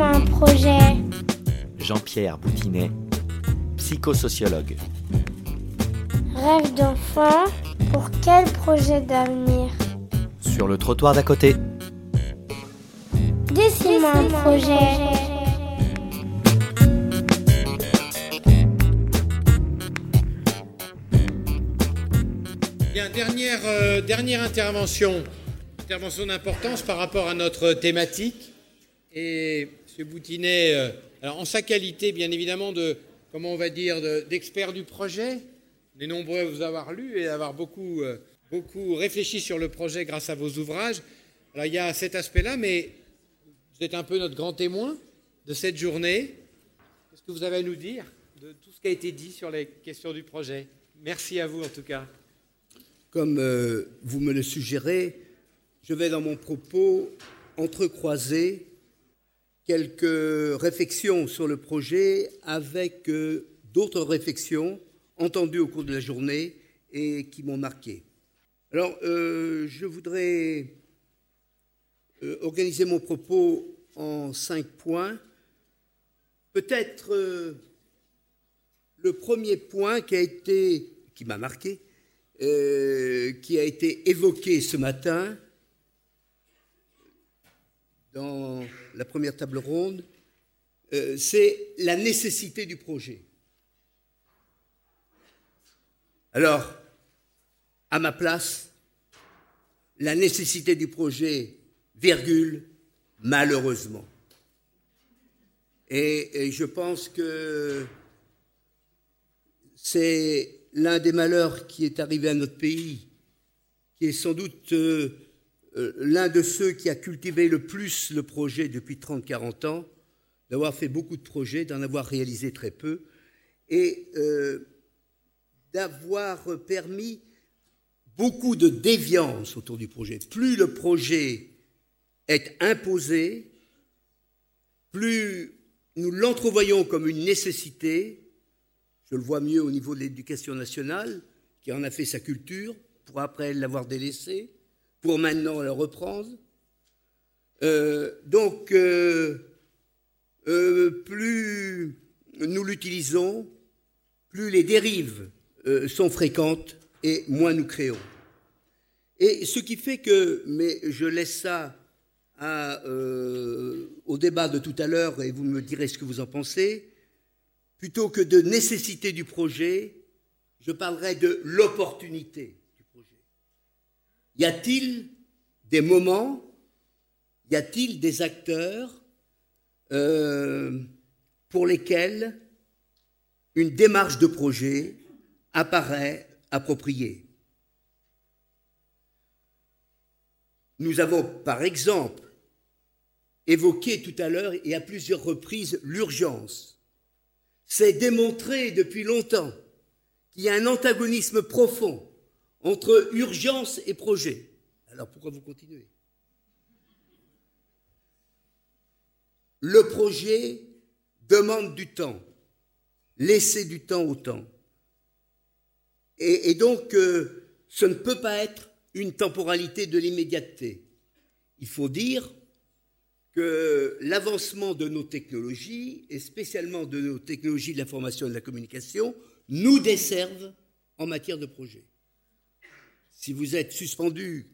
Un projet. Jean-Pierre Boutinet, psychosociologue. Rêve d'enfant pour quel projet d'avenir? Sur le trottoir d'à côté. Dessine-moi un projet. Bien, dernière, euh, dernière intervention, intervention d'importance par rapport à notre thématique. Et Boutinet, euh, en sa qualité, bien évidemment, de, comment on va dire, de- d'expert du projet, on est nombreux à vous avoir lu et à avoir beaucoup, euh, beaucoup réfléchi sur le projet grâce à vos ouvrages. Il y a cet aspect-là, mais vous êtes un peu notre grand témoin de cette journée. Qu'est-ce que vous avez à nous dire de tout ce qui a été dit sur les questions du projet? Merci à vous en tout cas. Comme euh, vous me le suggérez, je vais dans mon propos entrecroiser quelques réflexions sur le projet avec euh, d'autres réflexions entendues au cours de la journée et qui m'ont marqué. Alors, euh, je voudrais euh, organiser mon propos en cinq points. Peut-être le premier point qui a été, qui m'a marqué, qui a été évoqué ce matin dans la première table ronde, euh, c'est la nécessité du projet. Alors, à ma place, la nécessité du projet, virgule, malheureusement. Et, je pense que c'est l'un des malheurs qui est arrivé à notre pays, qui est sans doute euh, l'un de ceux qui a cultivé le plus le projet depuis 30-40 ans, d'avoir fait beaucoup de projets, d'en avoir réalisé très peu, et euh, d'avoir permis beaucoup de déviance autour du projet. Plus le projet est imposé, plus nous l'entrevoyons comme une nécessité, je le vois mieux au niveau de l'éducation nationale, qui en a fait sa culture, pour après l'avoir délaissée, pour maintenant la reprendre. Euh, donc, euh, euh, plus nous l'utilisons, plus les dérives sont fréquentes et moins nous créons. Et ce qui fait que, mais je laisse ça au débat de tout à l'heure et vous me direz ce que vous en pensez, plutôt que de nécessité du projet, je parlerai de l'opportunité. Y a-t-il des moments, y a-t-il des acteurs euh, pour lesquels une démarche de projet apparaît appropriée? Nous avons, par exemple, évoqué tout à l'heure et à plusieurs reprises l'urgence. C'est démontré depuis longtemps qu'il y a un antagonisme profond entre urgence et projet. Alors pourquoi vous continuez? Le projet demande du temps. Laissez du temps au temps. Et, donc, euh, ce ne peut pas être une temporalité de l'immédiateté. Il faut dire que l'avancement de nos technologies, et spécialement de nos technologies de l'information et de la communication, nous desservent en matière de projet. Si vous êtes suspendu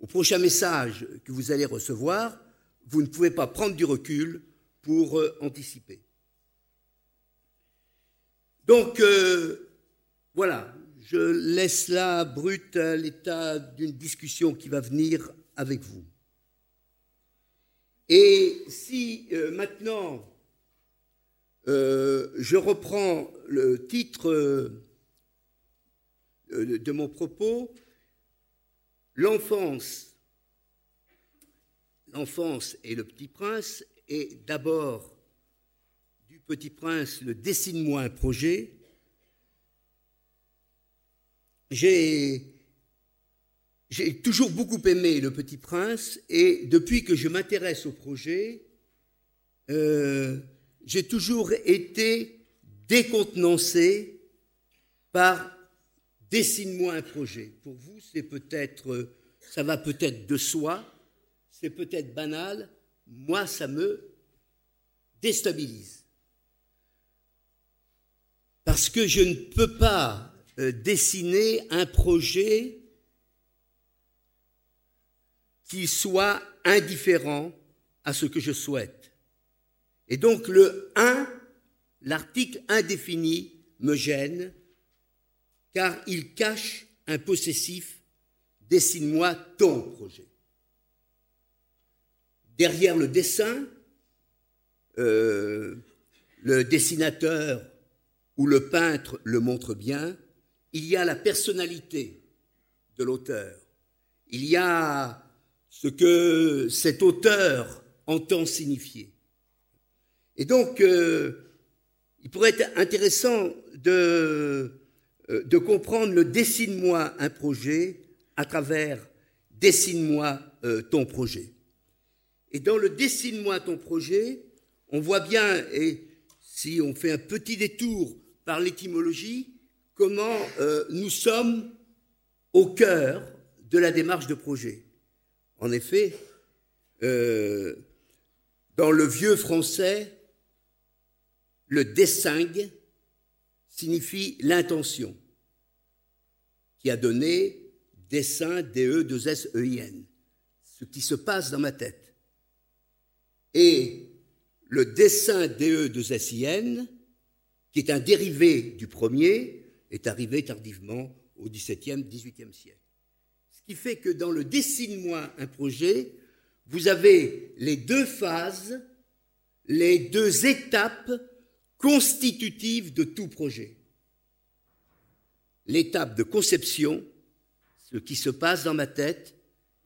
au prochain message que vous allez recevoir, vous ne pouvez pas prendre du recul pour euh, anticiper. Donc, euh, voilà, je laisse là brut l'état d'une discussion qui va venir avec vous. Et si euh, maintenant je reprends le titre de mon propos, l'enfance, l'enfance et le petit prince, et d'abord du petit prince, le dessine-moi un projet, j'ai toujours beaucoup aimé Le Petit Prince et depuis que je m'intéresse au projet, euh, j'ai toujours été décontenancé par dessine-moi un projet. Pour vous, c'est peut-être, ça va peut-être de soi, c'est peut-être banal. Moi, ça me déstabilise. Parce que je ne peux pas euh, dessiner un projet qui soit indifférent à ce que je souhaite. Et donc le 1, l'article indéfini, me gêne, car il cache un possessif, dessine-moi ton projet. Derrière le dessin, euh, le dessinateur ou le peintre le montre bien, il y a la personnalité de l'auteur. Il y a ce que cet auteur entend signifier. Et donc, euh, il pourrait être intéressant de, de comprendre le dessine-moi un projet à travers dessine-moi euh, ton projet. Et dans le dessine-moi ton projet, on voit bien, et si on fait un petit détour par l'étymologie, comment nous sommes au cœur de la démarche de projet. En effet, euh, dans le vieux français, le dessingue signifie l'intention, qui a donné dessin, DE, 2 S, E, I, N, ce qui se passe dans ma tête. Et le dessin DE, 2 S, I, N, qui est un dérivé du premier, est arrivé tardivement au XVIIe, XVIIIe siècle qui fait que dans le dessine-moi un projet, vous avez les deux phases, les deux étapes constitutives de tout projet. L'étape de conception, ce qui se passe dans ma tête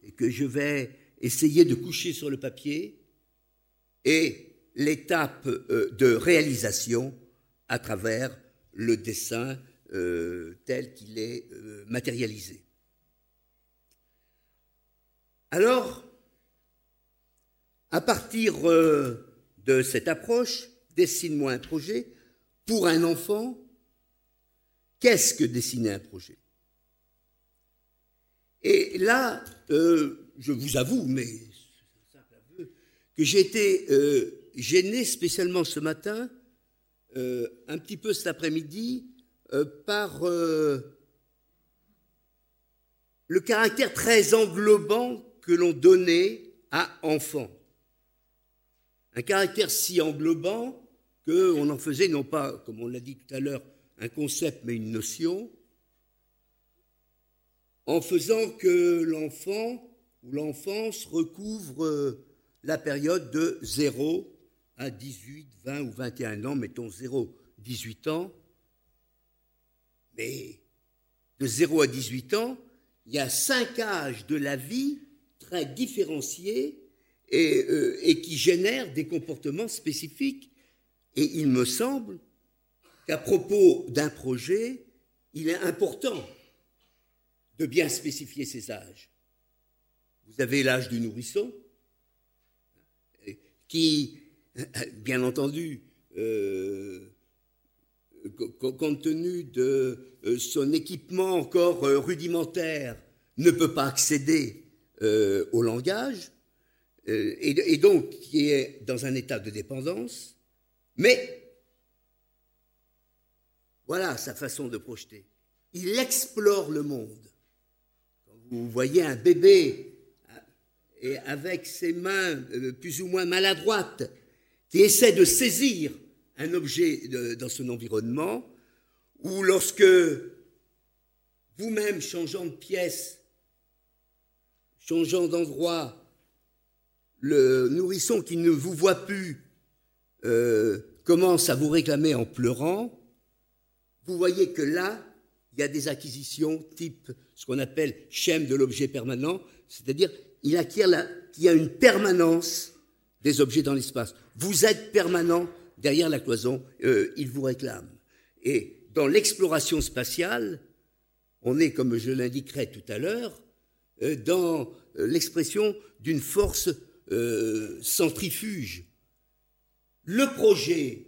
et que je vais essayer de coucher sur le papier, et l'étape euh, de réalisation à travers le dessin euh, tel qu'il est euh, matérialisé. Alors, à partir de cette approche, dessine-moi un projet, pour un enfant, qu'est-ce que dessiner un projet? Et là, euh, je vous avoue, mais que j'ai été euh, gêné spécialement ce matin, un petit peu cet après-midi, par le caractère très englobant que l'on donnait à enfant. Un caractère si englobant qu'on en faisait non pas, comme on l'a dit tout à l'heure, un concept, mais une notion, en faisant que l'enfant ou l'enfance recouvre la période de 0 à 18, 20 ou 21 ans, mettons 0, 18 ans. Mais de 0 à 18 ans, il y a cinq âges de la vie très différenciés euh, et, qui génèrent des comportements spécifiques. Et il me semble qu'à propos d'un projet, il est important de bien spécifier ces âges. Vous avez l'âge du nourrisson, qui, bien entendu, euh, compte tenu de euh, son équipement encore rudimentaire, ne peut pas accéder euh, au langage, euh, et, donc qui est dans un état de dépendance, mais voilà sa façon de projeter. Il explore le monde. Quand vous voyez un bébé euh, et avec ses mains plus ou moins maladroites qui essaie de saisir un objet dans son environnement, ou lorsque vous-même changeant de pièce, changeant d'endroit, le nourrisson qui ne vous voit plus euh, commence à vous réclamer en pleurant, vous voyez que là, il y a des acquisitions type ce qu'on appelle schème de l'objet permanent, c'est-à-dire il acquiert qu'il y a une permanence des objets dans l'espace. Vous êtes permanent derrière la cloison, euh, il vous réclame. Et dans l'exploration spatiale, on est, comme je l'indiquerai tout à l'heure, euh, dans euh, l'expression d'une force centrifuge. Le projet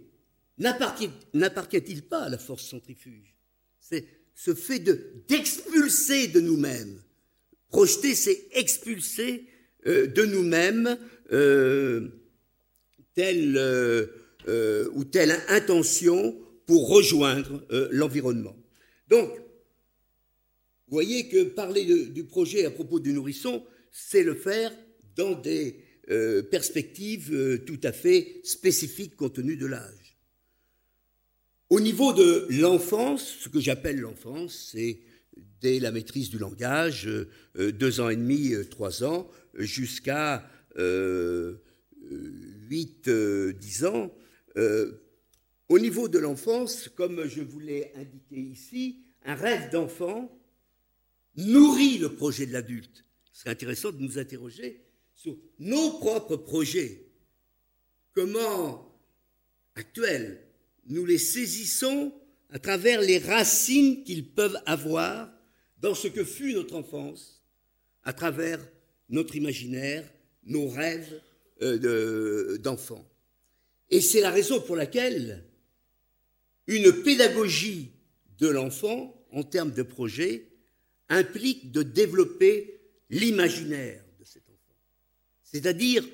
n'appartient-il pas à la force centrifuge? C'est ce fait d'expulser de, nous-mêmes. Projeter, c'est expulser de nous-mêmes telle ou telle intention pour rejoindre l'environnement. Donc, vous voyez que parler du projet à propos du nourrisson, c'est le faire dans des perspectives tout à fait spécifiques compte tenu de l'âge. Au niveau de l'enfance, ce que j'appelle l'enfance, c'est dès la maîtrise du langage, euh, deux ans et demi, euh, trois ans, jusqu'à euh, huit, dix ans. au niveau de l'enfance, comme je vous l'ai indiqué ici, un rêve d'enfant nourrit le projet de l'adulte. C'est intéressant de nous interroger nos propres projets. Comment, actuels, nous les saisissons à travers les racines qu'ils peuvent avoir dans ce que fut notre enfance, à travers notre imaginaire, nos rêves euh, d'enfants. Et c'est la raison pour laquelle une pédagogie de l'enfant, en termes de projet, implique de développer l'imaginaire. C'est-à-dire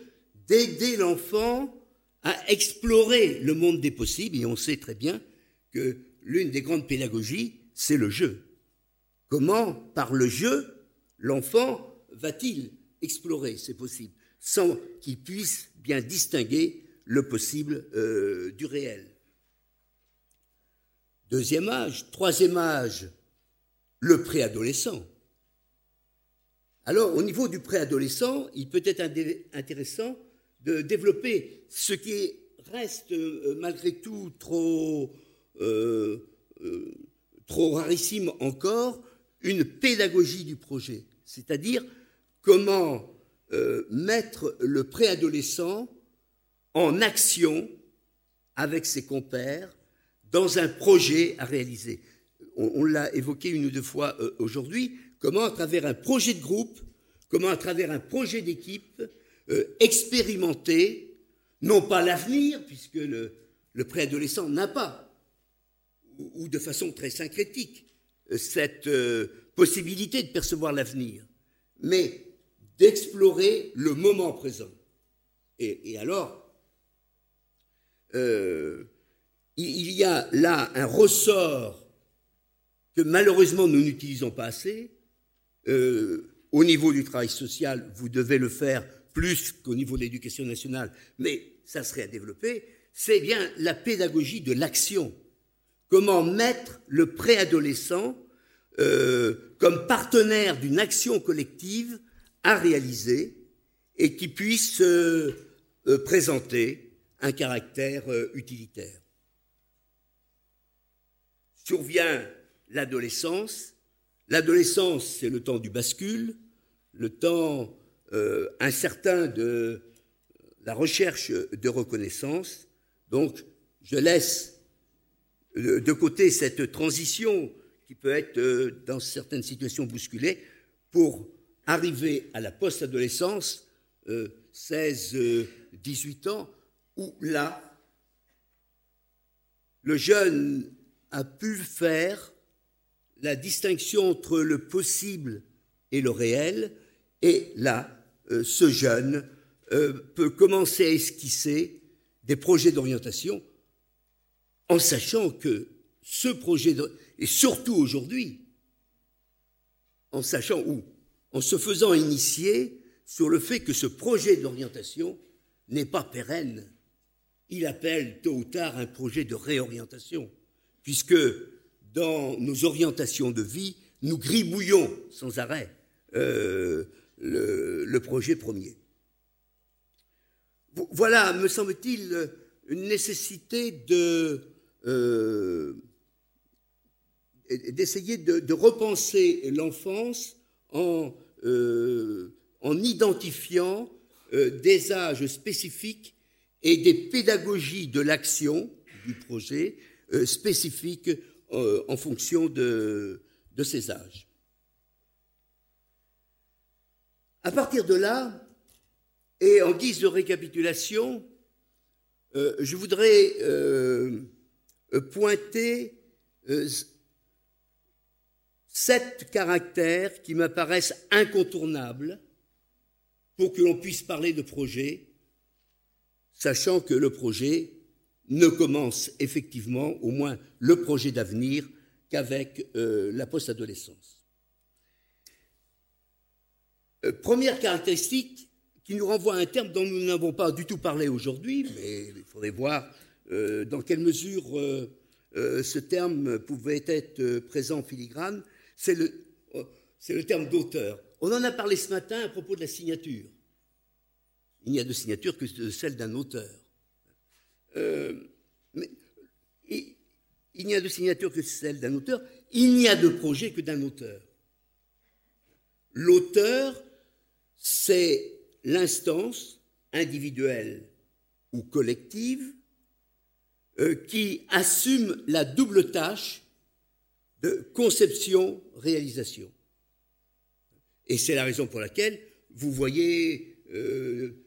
d'aider l'enfant à explorer le monde des possibles, et on sait très bien que l'une des grandes pédagogies, c'est le jeu. Comment, par le jeu, l'enfant va-t-il explorer ces possibles, sans qu'il puisse bien distinguer le possible euh, du réel? Deuxième âge. Troisième âge, le préadolescent. Alors, au niveau du préadolescent, il peut être intéressant de développer ce qui reste euh, malgré tout trop euh, euh, trop rarissime encore, une pédagogie du projet, c'est-à-dire comment mettre le préadolescent en action avec ses compères dans un projet à réaliser. On, l'a évoqué une ou deux fois aujourd'hui, comment à travers un projet de groupe, comment à travers un projet d'équipe, expérimenter, non pas l'avenir, puisque le, le préadolescent n'a pas ou de façon très syncrétique euh, cette euh, possibilité de percevoir l'avenir, mais d'explorer le moment présent. Et, alors, euh, il y a là un ressort que malheureusement nous n'utilisons pas assez. Au niveau du travail social, vous devez le faire plus qu'au niveau de l'éducation nationale, mais ça serait à développer, c'est bien la pédagogie de l'action comment mettre le préadolescent euh, comme partenaire d'une action collective à réaliser et qui puisse euh, euh, présenter un caractère utilitaire. Survient l'adolescence. L'adolescence, c'est le temps du bascule, le temps incertain de la recherche de reconnaissance. Donc, je laisse de côté cette transition qui peut être, euh, dans certaines situations, bousculée, pour arriver à la post-adolescence, 16, euh, 18 euh, ans, où là, le jeune a pu faire la distinction entre le possible et le réel, et là, ce jeune peut commencer à esquisser des projets d'orientation en sachant que ce projet, et surtout aujourd'hui, en sachant où, en se faisant initier sur le fait que ce projet d'orientation n'est pas pérenne. Il appelle tôt ou tard un projet de réorientation, puisque dans nos orientations de vie, nous gribouillons sans arrêt euh, le, projet premier. Voilà, me semble-t-il, une nécessité euh, d'essayer de, repenser l'enfance en, euh, en, identifiant des âges spécifiques et des pédagogies de l'action du projet spécifiques en fonction de, ces âges. À partir de là, et en guise de récapitulation, je voudrais euh, pointer euh, sept caractères qui m'apparaissent incontournables pour que l'on puisse parler de projet sachant que le projet ne commence effectivement, au moins le projet d'avenir, qu'avec euh, la post-adolescence. Euh, première caractéristique qui nous renvoie à un terme dont nous n'avons pas du tout parlé aujourd'hui, mais il faudrait voir euh, dans quelle mesure ce terme pouvait être présent en filigrane, c'est le, c'est le terme d'auteur. On en a parlé ce matin à propos de la signature. Il n'y a de signature que celle d'un auteur. Mais il n'y a de signature que celle d'un auteur, il n'y a de projet que d'un auteur. L'auteur, c'est l'instance individuelle ou collective euh, qui assume la double tâche de conception-réalisation. Et c'est la raison pour laquelle vous voyez, euh,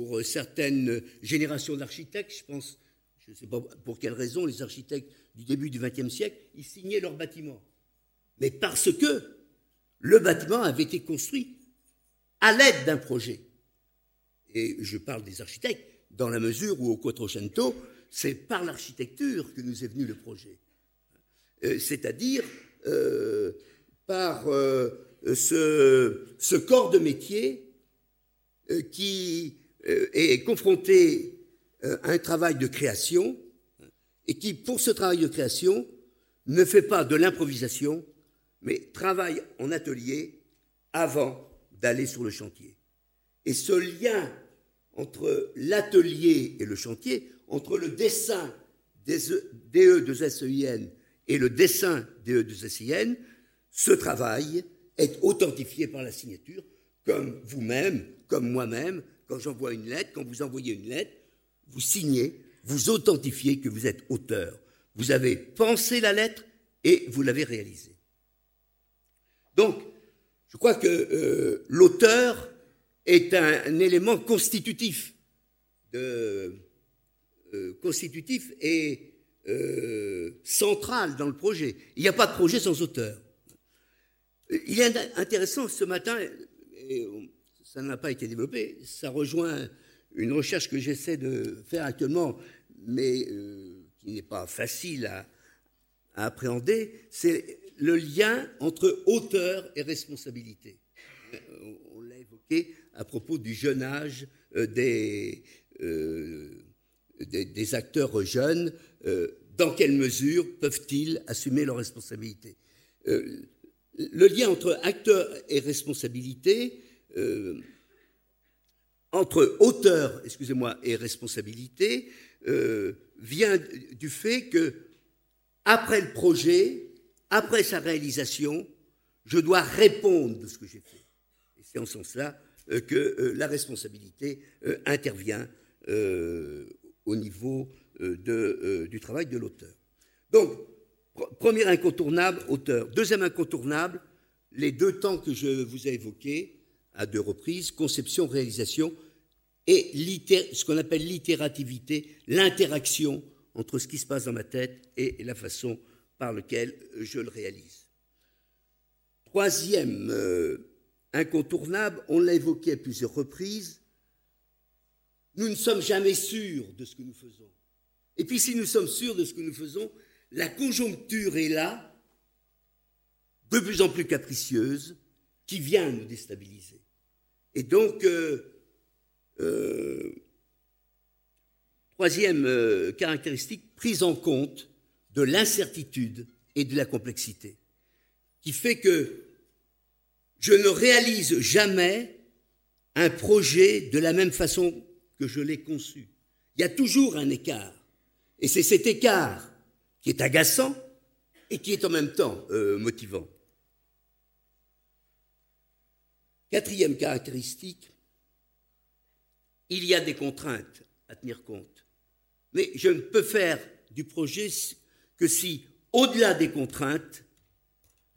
pour certaines générations d'architectes, je pense je ne sais pas pour quelle raison, les architectes du début du XXe siècle, ils signaient leur bâtiment. Mais parce que le bâtiment avait été construit à l'aide d'un projet. Et je parle des architectes dans la mesure où au Quattrocento, c'est par l'architecture que nous est venu le projet. Euh, c'est-à-dire euh, par euh, ce, corps de métier qui est confronté euh, un travail de création et qui, pour ce travail de création, ne fait pas de l'improvisation, mais travaille en atelier avant d'aller sur le chantier. Et ce lien entre l'atelier et le chantier, entre le dessin des DE de SEIN et le dessin DE de SIN, ce travail est authentifié par la signature, comme vous-même, comme moi-même, quand j'envoie une lettre, quand vous envoyez une lettre, vous signez, vous authentifiez que vous êtes auteur. Vous avez pensé la lettre et vous l'avez réalisée. Donc, je crois que euh, l'auteur est un, élément constitutif, euh, constitutif et euh, central dans le projet. Il n'y a pas de projet sans auteur. Il est intéressant ce matin, et ça n'a pas été développé, ça rejoint une recherche que j'essaie de faire actuellement, mais euh, qui n'est pas facile à, appréhender, c'est le lien entre auteur et responsabilité. Euh, on, l'a évoqué à propos du jeune âge euh, des, des, acteurs jeunes. dans quelle mesure peuvent-ils assumer leurs responsabilités? Le lien entre acteur et responsabilité entre auteur, excusez-moi, et responsabilité euh, vient du fait que après le projet, après sa réalisation, je dois répondre de ce que j'ai fait. C'est en ce sens-là euh, que euh, la responsabilité intervient au niveau du travail de l'auteur. Donc, premier incontournable, auteur. Deuxième incontournable, les deux temps que je vous ai évoqués, à deux reprises, conception, réalisation, et ce qu'on appelle l'itérativité, l'interaction entre ce qui se passe dans ma tête et la façon par laquelle je le réalise. Troisième euh, incontournable, on l'a évoqué à plusieurs reprises, nous ne sommes jamais sûrs de ce que nous faisons. Et puis si nous sommes sûrs de ce que nous faisons, la conjoncture est là, de plus en plus capricieuse, qui vient nous déstabiliser. Et donc, euh, euh, troisième euh, caractéristique, prise en compte de l'incertitude et de la complexité, qui fait que je ne réalise jamais un projet de la même façon que je l'ai conçu. Il y a toujours un écart. Et c'est cet écart qui est agaçant et qui est en même temps motivant. Quatrième caractéristique, il y a des contraintes à tenir compte. Mais je ne peux faire du projet que si, au-delà des contraintes,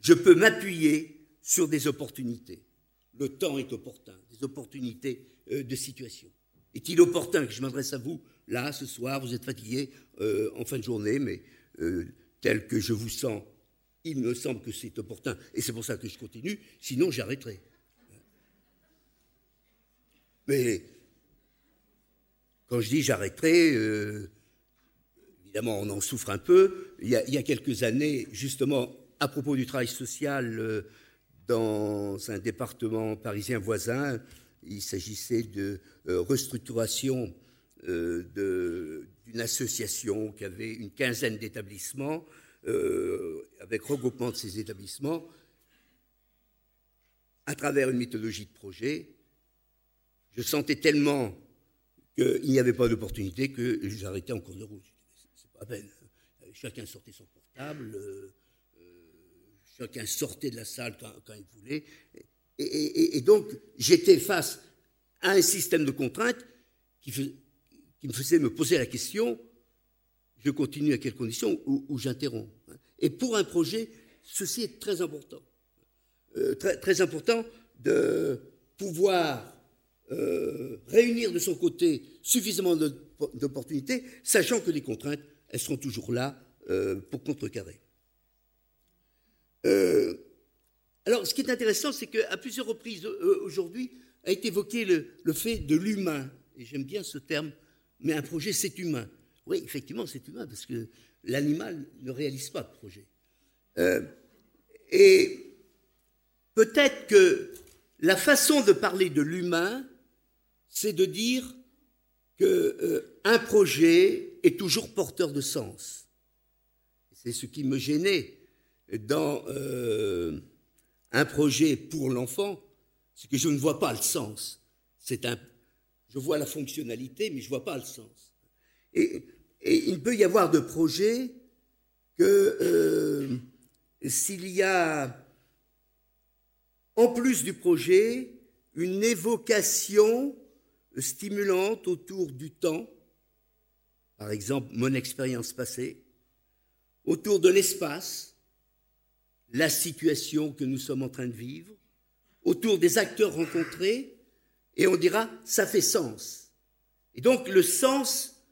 je peux m'appuyer sur des opportunités. Le temps est opportun, des opportunités euh, de situation. Est-il opportun que je m'adresse à vous, là, ce soir, vous êtes fatigué euh, en fin de journée, mais euh, tel que je vous sens, il me semble que c'est opportun, et c'est pour ça que je continue, sinon j'arrêterai. Mais quand je dis j'arrêterai, euh, évidemment on en souffre un peu. Il y, a, quelques années, justement, à propos du travail social euh, dans un département parisien voisin, il s'agissait de restructuration d'une association qui avait une quinzaine d'établissements, avec regroupement de ces établissements à travers une mythologie de projet, je sentais tellement qu'il n'y avait pas d'opportunité que j'arrêtais en cours de route. C'est pas peine. Chacun sortait son portable, euh, euh, chacun sortait de la salle quand, il voulait. Et, donc, j'étais face à un système de contraintes qui, me faisait me poser la question je continue à quelles conditions ou j'interromps Et pour un projet, ceci est très important. Euh, très, important de pouvoir euh, réunir de son côté suffisamment d'opportunités, sachant que les contraintes, elles seront toujours là euh, pour contrecarrer. alors, ce qui est intéressant, c'est qu'à plusieurs reprises aujourd'hui a été évoqué le, le fait de l'humain, et j'aime bien ce terme, mais un projet, c'est humain. Oui, effectivement, c'est humain, parce que l'animal ne réalise pas de projet. et Peut-être que la façon de parler de l'humain, c'est de dire qu'un euh, projet est toujours porteur de sens. C'est ce qui me gênait dans euh, un projet pour l'enfant, c'est que je ne vois pas le sens. C'est un, je vois la fonctionnalité, mais je ne vois pas le sens. Et, il ne peut y avoir de projet que euh, s'il y a en plus du projet, une évocation stimulante autour du temps, par exemple mon expérience passée, autour de l'espace, la situation que nous sommes en train de vivre, autour des acteurs rencontrés, et on dira, ça fait sens. Et donc le sens,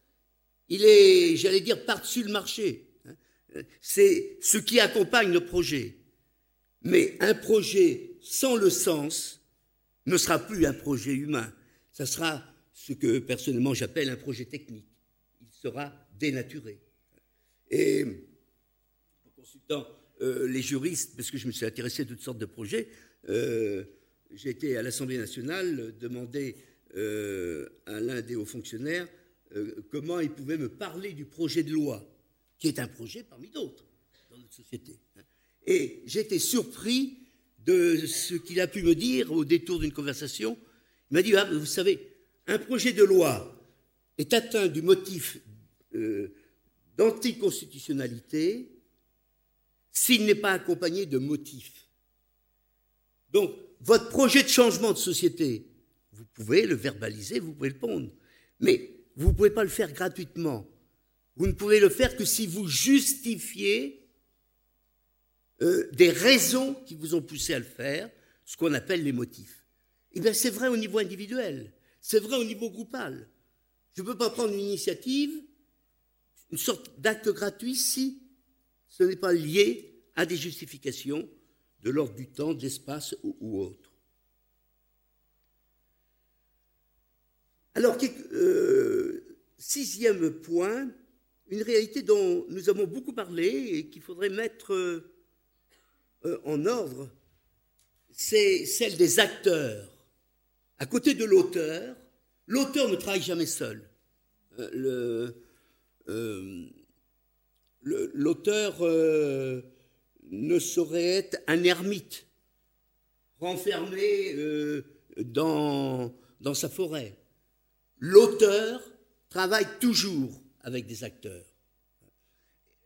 il est, j'allais dire, par-dessus le marché. C'est ce qui accompagne le projet. Mais un projet sans le sens ne sera plus un projet humain. Ça sera ce que personnellement j'appelle un projet technique. Il sera dénaturé. Et en consultant euh, les juristes, parce que je me suis intéressé à toutes sortes de projets, euh, j'ai été à l'Assemblée nationale demander euh, à l'un des hauts fonctionnaires comment il pouvait me parler du projet de loi, qui est un projet parmi d'autres dans notre société. Et j'étais surpris de ce qu'il a pu me dire au détour d'une conversation. Il m'a dit, ah, vous savez, un projet de loi est atteint du motif euh, d'anticonstitutionnalité s'il n'est pas accompagné de motifs. Donc, votre projet de changement de société, vous pouvez le verbaliser, vous pouvez le pondre, mais vous ne pouvez pas le faire gratuitement. Vous ne pouvez le faire que si vous justifiez euh, des raisons qui vous ont poussé à le faire, ce qu'on appelle les motifs. Eh bien, c'est vrai au niveau individuel, c'est vrai au niveau groupal. Je ne peux pas prendre une initiative, une sorte d'acte gratuit, si ce n'est pas lié à des justifications de l'ordre du temps, de l'espace ou, autre. Alors, euh, sixième point, une réalité dont nous avons beaucoup parlé et qu'il faudrait mettre euh, en ordre, c'est celle des acteurs. À côté de l'auteur, l'auteur ne travaille jamais seul. Euh, euh, l'auteur ne saurait être un ermite, renfermé dans, sa forêt. L'auteur travaille toujours avec des acteurs.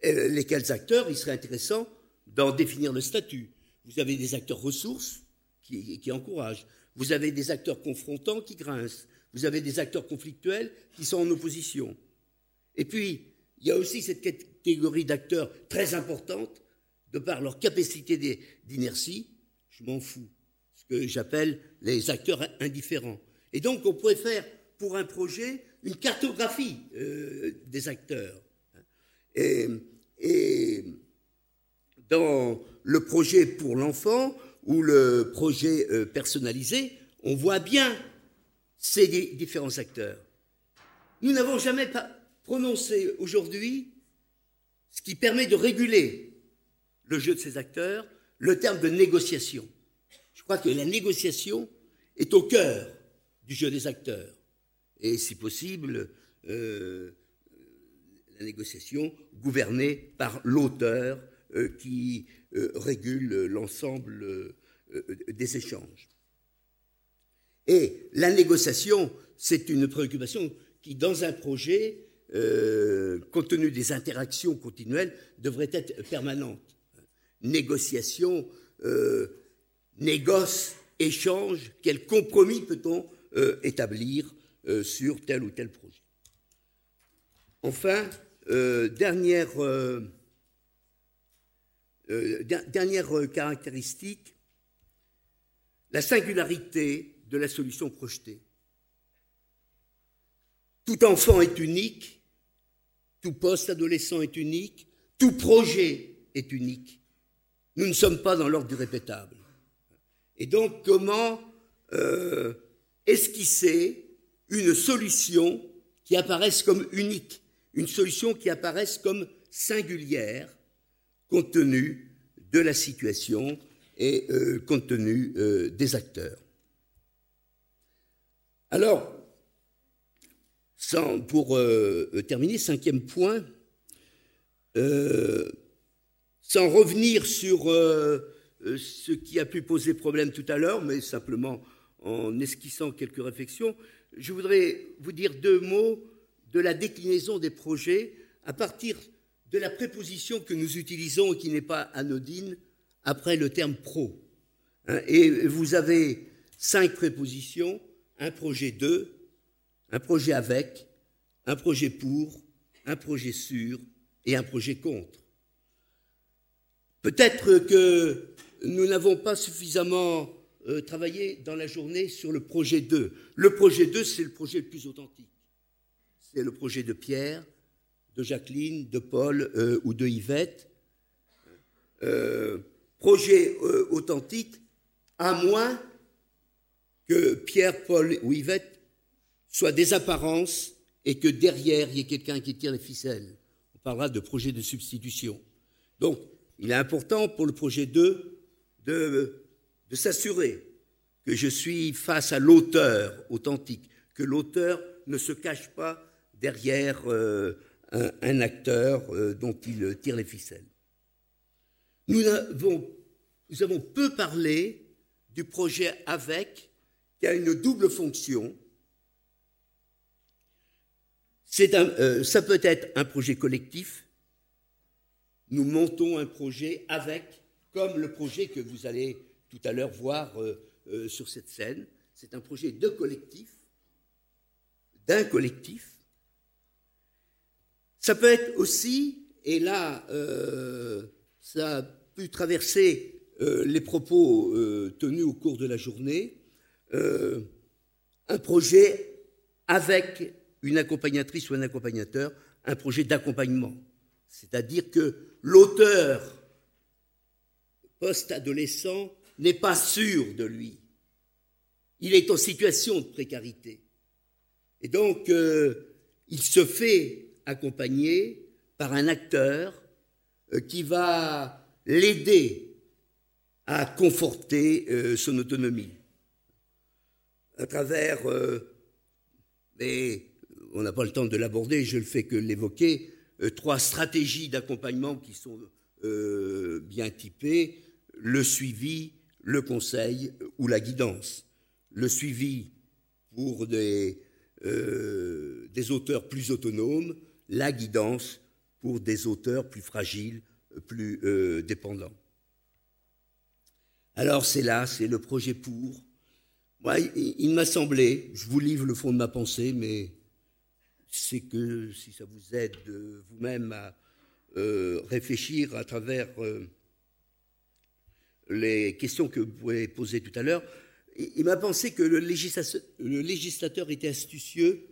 lesquels acteurs, il serait intéressant d'en définir le statut. Vous avez des acteurs ressources qui, encouragent. Vous avez des acteurs confrontants qui grincent. Vous avez des acteurs conflictuels qui sont en opposition. Et puis, il y a aussi cette catégorie d'acteurs très importante, de par leur capacité d'inertie, je m'en fous, ce que j'appelle les acteurs indifférents. Et donc, on pourrait faire pour un projet une cartographie euh, des acteurs. Et, et dans le projet pour l'enfant ou le projet euh, personnalisé, on voit bien ces différents acteurs. Nous n'avons jamais prononcé aujourd'hui ce qui permet de réguler le jeu de ces acteurs, le terme de négociation. Je crois que la négociation est au cœur du jeu des acteurs. Et si possible, euh, la négociation gouvernée par l'auteur qui euh, régule l'ensemble des échanges. Et la négociation, c'est une préoccupation qui, dans un projet, compte tenu des interactions continuelles, devrait être permanente. Négociation, négoce, échange, quel compromis peut-on établir sur tel ou tel projet Enfin, euh, dernière, euh, euh, dernière caractéristique, la singularité de la solution projetée. Tout enfant est unique, tout post-adolescent est unique, tout projet est unique. Nous ne sommes pas dans l'ordre du répétable. Et donc, comment esquisser une solution qui apparaisse comme unique une solution qui apparaisse comme singulière compte tenu de la situation et euh, compte tenu euh, des acteurs. Alors, pour euh, terminer, cinquième point, sans revenir sur ce qui a pu poser problème tout à l'heure, mais simplement en esquissant quelques réflexions, je voudrais vous dire deux mots de la déclinaison des projets à partir de la préposition que nous utilisons et qui n'est pas anodine après le terme pro. Hein, et vous avez cinq prépositions, un projet de, un projet avec, un projet pour, un projet sur et un projet contre. Peut-être que nous n'avons pas suffisamment euh, travaillé dans la journée sur le projet 2. Le projet 2, c'est le projet le plus authentique. C'est le projet de Pierre, de Jacqueline, de Paul euh, ou de Yvette. Euh, projet euh, authentique, à moins que Pierre, Paul ou Yvette soient des apparences et que derrière, il y ait quelqu'un qui tire les ficelles. On parlera de projet de substitution. Donc, il est important pour le projet 2 de, s'assurer que je suis face à l'auteur authentique, que l'auteur ne se cache pas derrière un, acteur euh, dont il tire les ficelles. Nous avons, peu parlé du projet avec, qui a une double fonction. Euh, ça peut être un projet collectif. Nous montons un projet avec, comme le projet que vous allez tout à l'heure voir sur cette scène. C'est un projet de collectif, d'un collectif. Ça peut être aussi, et là, euh, ça a pu traverser euh, les propos euh, tenus au cours de la journée, un projet avec une accompagnatrice ou un accompagnateur, un projet d'accompagnement. C'est-à-dire que l'auteur post-adolescent n'est pas sûr de lui. Il est en situation de précarité. Et donc, il se fait accompagné par un acteur euh, qui va l'aider à conforter euh, son autonomie. À travers, mais euh, on n'a pas le temps de l'aborder, je ne fais que l'évoquer, trois stratégies d'accompagnement qui sont bien typées, le suivi, le conseil ou la guidance. Le suivi pour des, des auteurs plus autonomes, la guidance pour des auteurs plus fragiles, plus euh, dépendants. Alors c'est là, c'est le projet pour. Moi, il, m'a semblé, je vous livre le fond de ma pensée, mais c'est que si ça vous aide vous-même à euh, réfléchir à travers euh, les questions que vous pouvez poser tout à l'heure, il, m'a pensé que le législateur était astucieux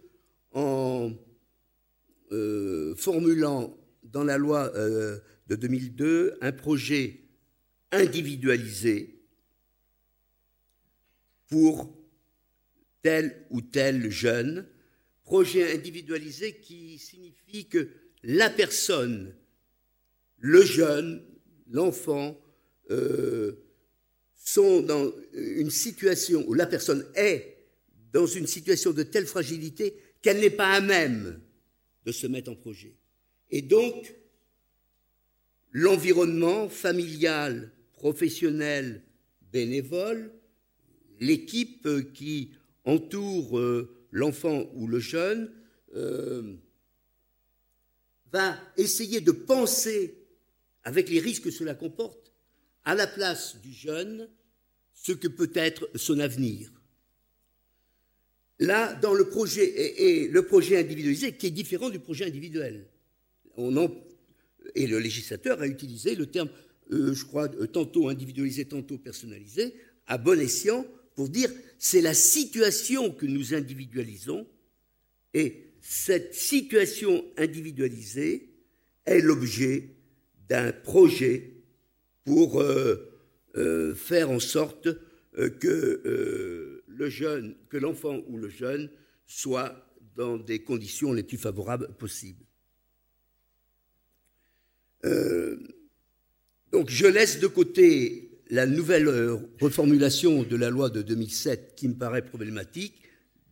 en euh, formulant dans la loi euh, de 2002 un projet individualisé pour tel ou tel jeune, projet individualisé qui signifie que la personne, le jeune, l'enfant, euh, sont dans une situation où la personne est dans une situation de telle fragilité qu'elle n'est pas à même de se mettre en projet. Et donc, l'environnement familial, professionnel, bénévole, l'équipe qui entoure euh, l'enfant ou le jeune, euh, va essayer de penser, avec les risques que cela comporte, à la place du jeune ce que peut être son avenir. Là, dans le projet, et, le projet individualisé, qui est différent du projet individuel. et le législateur a utilisé le terme, euh, je crois, tantôt individualisé, tantôt personnalisé, à bon escient, pour dire c'est la situation que nous individualisons, et cette situation individualisée est l'objet d'un projet pour euh, euh, faire en sorte euh, que le jeune, que l'enfant ou le jeune soit dans des conditions les plus favorables possibles. donc je laisse de côté la nouvelle reformulation de la loi de 2007 qui me paraît problématique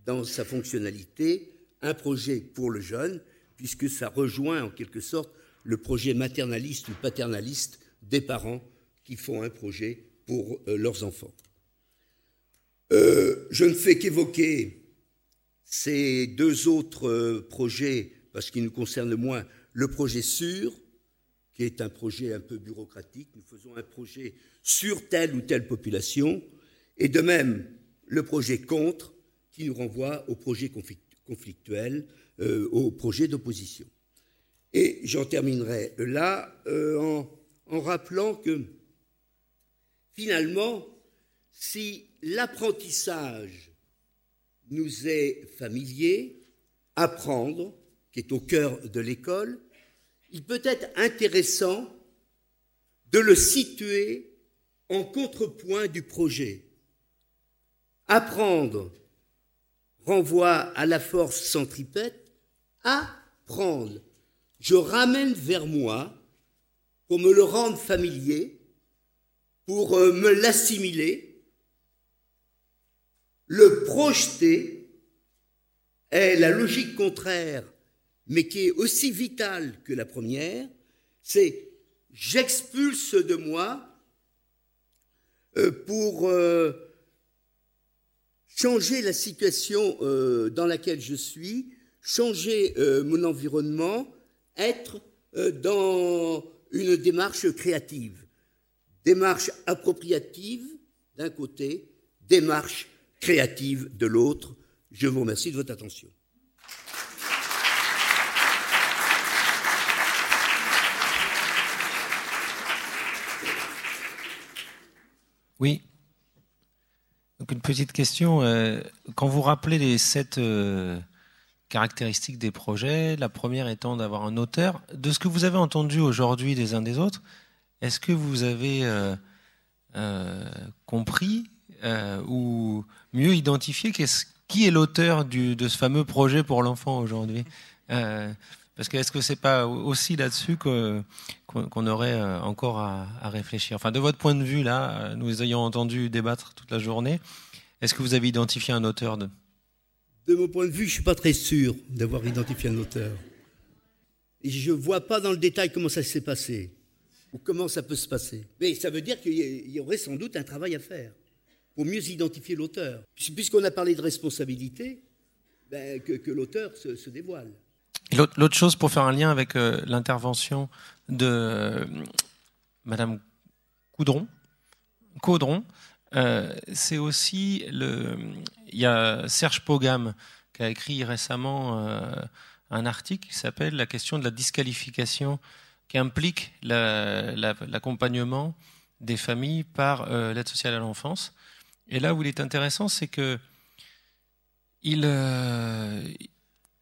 dans sa fonctionnalité, un projet pour le jeune, puisque ça rejoint en quelque sorte le projet maternaliste ou paternaliste des parents qui font un projet pour euh, leurs enfants. Euh, je ne fais qu'évoquer ces deux autres euh, projets, parce qu'ils nous concernent moins, le projet sûr, qui est un projet un peu bureaucratique, nous faisons un projet sur telle ou telle population, et de même le projet contre, qui nous renvoie au projet conflictuel, au projet d'opposition. Et j'en terminerai là en rappelant que finalement, si l'apprentissage nous est familier, apprendre, qui est au cœur de l'école, il peut être intéressant de le situer en contrepoint du projet. Apprendre renvoie à la force centripète, apprendre. Je ramène vers moi pour me le rendre familier, pour euh, me l'assimiler, le projeter est la logique contraire, mais qui est aussi vitale que la première, c'est j'expulse de moi euh, pour euh, changer la situation dans laquelle je suis, changer mon environnement, être dans une démarche créative. Démarche appropriative d'un côté, démarche créative de l'autre. Je vous remercie de votre attention. Oui. Donc une petite question. Euh, quand vous rappelez les sept euh, caractéristiques des projets. La première étant d'avoir un auteur. De ce que vous avez entendu aujourd'hui des uns des autres, est-ce que vous avez euh, compris euh, ou mieux identifié qui est l'auteur de ce fameux projet pour l'enfant aujourd'hui Parce que est-ce que c'est pas aussi là-dessus qu'on aurait encore à, réfléchir? Enfin, de votre point de vue, là, nous ayons entendu débattre toute la journée, est-ce que vous avez identifié un auteur de, de mon point de vue, je ne suis pas très sûr d'avoir identifié un auteur. Je ne vois pas dans le détail comment ça s'est passé, ou comment ça peut se passer. Mais ça veut dire qu'il y aurait sans doute un travail à faire pour mieux identifier l'auteur. Puisqu'on a parlé de responsabilité, ben, que, l'auteur se, dévoile. L'autre chose, pour faire un lien avec euh, l'intervention de euh, Madame Coudron, Caudron, euh, c'est aussi le. Il y a Serge Pogam qui a écrit récemment un article qui s'appelle La question de la disqualification, qui implique l'accompagnement des familles par l'aide sociale à l'enfance. Et là où il est intéressant, c'est que il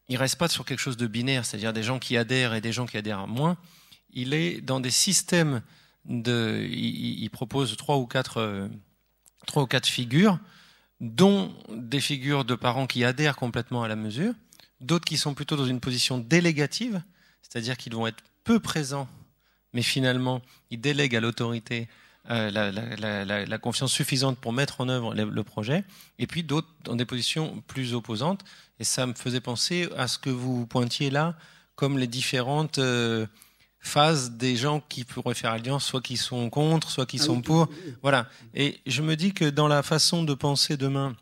il reste pas sur quelque chose de binaire, c'est-à-dire des gens qui adhèrent et des gens qui adhèrent moins. Il est dans des systèmes de. Il, propose trois ou quatre trois ou quatre figures, dont des figures de parents qui adhèrent complètement à la mesure, d'autres qui sont plutôt dans une position délégative, c'est-à-dire qu'ils vont être peu présents, mais finalement, ils délèguent à l'autorité euh, la, confiance suffisante pour mettre en œuvre le, projet, et puis d'autres dans des positions plus opposantes. Et ça me faisait penser à ce que vous pointiez là, comme les différentes euh, phases des gens qui pourraient faire alliance, soit qui sont contre, soit qui ah sont pour. Voilà. Et je me dis que dans la façon de penser demain,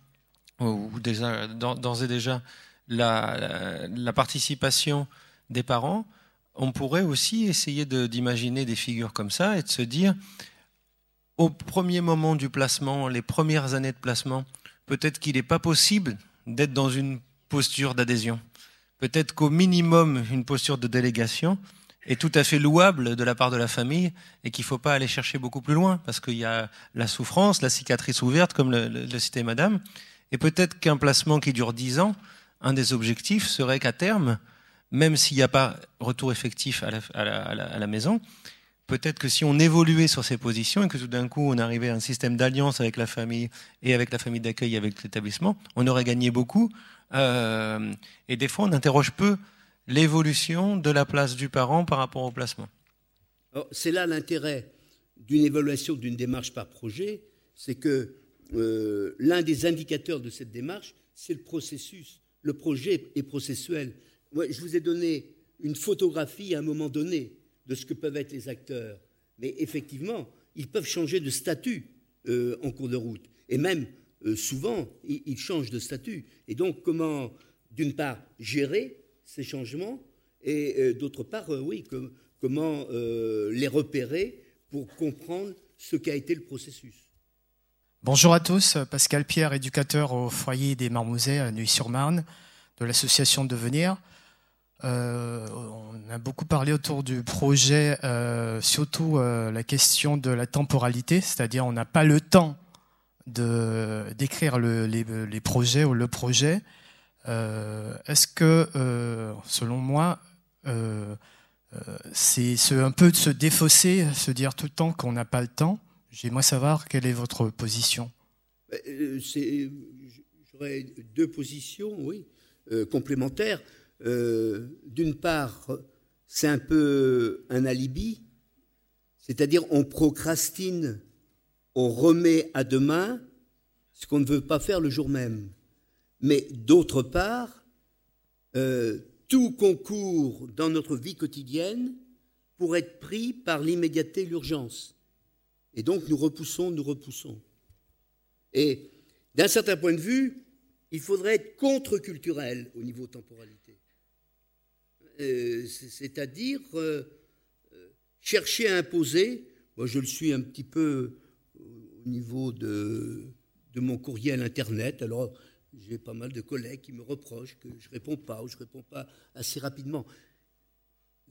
ou déjà, d'ores et déjà, la, participation des parents, on pourrait aussi essayer d'imaginer des figures comme ça et de se dire, au premier moment du placement, les premières années de placement, peut-être qu'il n'est pas possible d'être dans une posture d'adhésion. Peut-être qu'au minimum, une posture de délégation est tout à fait louable de la part de la famille et qu'il ne faut pas aller chercher beaucoup plus loin parce qu'il y a la souffrance, la cicatrice ouverte, comme le, citait Madame. Et peut-être qu'un placement qui dure dix ans, un des objectifs serait qu'à terme, même s'il n'y a pas retour effectif à la, maison, peut-être que si on évoluait sur ces positions et que tout d'un coup on arrivait à un système d'alliance avec la famille et avec la famille d'accueil avec l'établissement, on aurait gagné beaucoup. Euh, et des fois, on interroge peu l'évolution de la place du parent par rapport au placement. C'est là l'intérêt d'une évaluation d'une démarche par projet, c'est que euh, l'un des indicateurs de cette démarche, c'est le processus. Le projet est processuel. Je vous ai donné une photographie à un moment donné de ce que peuvent être les acteurs. Mais effectivement, ils peuvent changer de statut euh, en cours de route. Et même, euh, souvent, ils, changent de statut. Et donc, comment, d'une part, gérer ces changements et d'autre part, oui, comment les repérer pour comprendre ce qu'a été le processus. Bonjour à tous, Pascal Pierre, éducateur au foyer des Marmousets à Nuit-sur-Marne, de l'association Devenir. Euh, on a beaucoup parlé autour du projet, euh, surtout euh, la question de la temporalité, c'est-à-dire on n'a pas le temps de d'écrire le, les, projets ou le projet. Est-ce que, selon moi, c'est un peu de se défausser, se dire tout le temps qu'on n'a pas le temps? J'aimerais savoir quelle est votre position. J'aurais deux positions, oui, complémentaires. Euh, d'une part, c'est un peu un alibi, c'est-à-dire on procrastine, on remet à demain ce qu'on ne veut pas faire le jour même. Mais d'autre part, tout concourt dans notre vie quotidienne pour être pris par l'immédiateté et l'urgence. Et donc nous repoussons, nous repoussons. Et d'un certain point de vue, il faudrait être contre-culturel au niveau temporalité. Euh, c'est-à-dire euh, euh, chercher à imposer, moi je le suis un petit peu au niveau de, de mon courriel Internet, alors j'ai pas mal de collègues qui me reprochent que je ne réponds pas ou je ne réponds pas assez rapidement.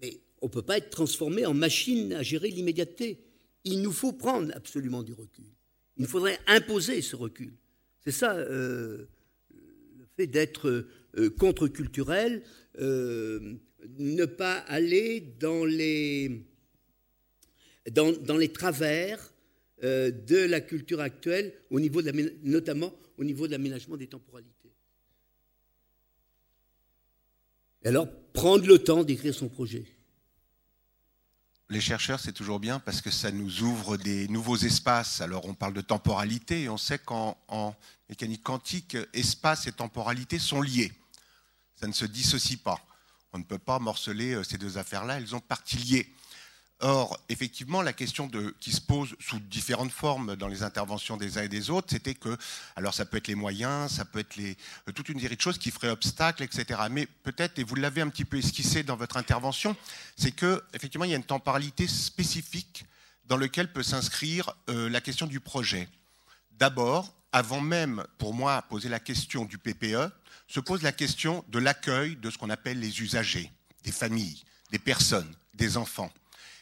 Mais on ne peut pas être transformé en machine à gérer l'immédiateté il nous faut prendre absolument du recul. Il faudrait imposer ce recul. C'est ça le fait d'être contre-culturel, ne pas aller dans les, travers de la culture actuelle, notamment au niveau de l'aménagement des temporalités. Et alors, prendre le temps d'écrire son projet les chercheurs, c'est toujours bien parce que ça nous ouvre des nouveaux espaces. Alors, on parle de temporalité et on sait qu'en mécanique quantique, espace et temporalité sont liés. Ça ne se dissocie pas. On ne peut pas morceler euh, ces deux affaires-là, elles ont partie liées. Or, effectivement, la question qui se pose sous différentes formes dans les interventions des uns et des autres, c'était que, alors ça peut être les moyens, ça peut être euh, toute une série de choses qui feraient obstacle, etc. Mais peut-être, et vous l'avez un petit peu esquissé dans votre intervention, c'est que effectivement, il y a une temporalité spécifique dans laquelle peut s'inscrire euh, la question du projet. D'abord, avant même, pour moi, poser la question du PPE, se pose la question de l'accueil de ce qu'on appelle les usagers, des familles, des personnes, des enfants.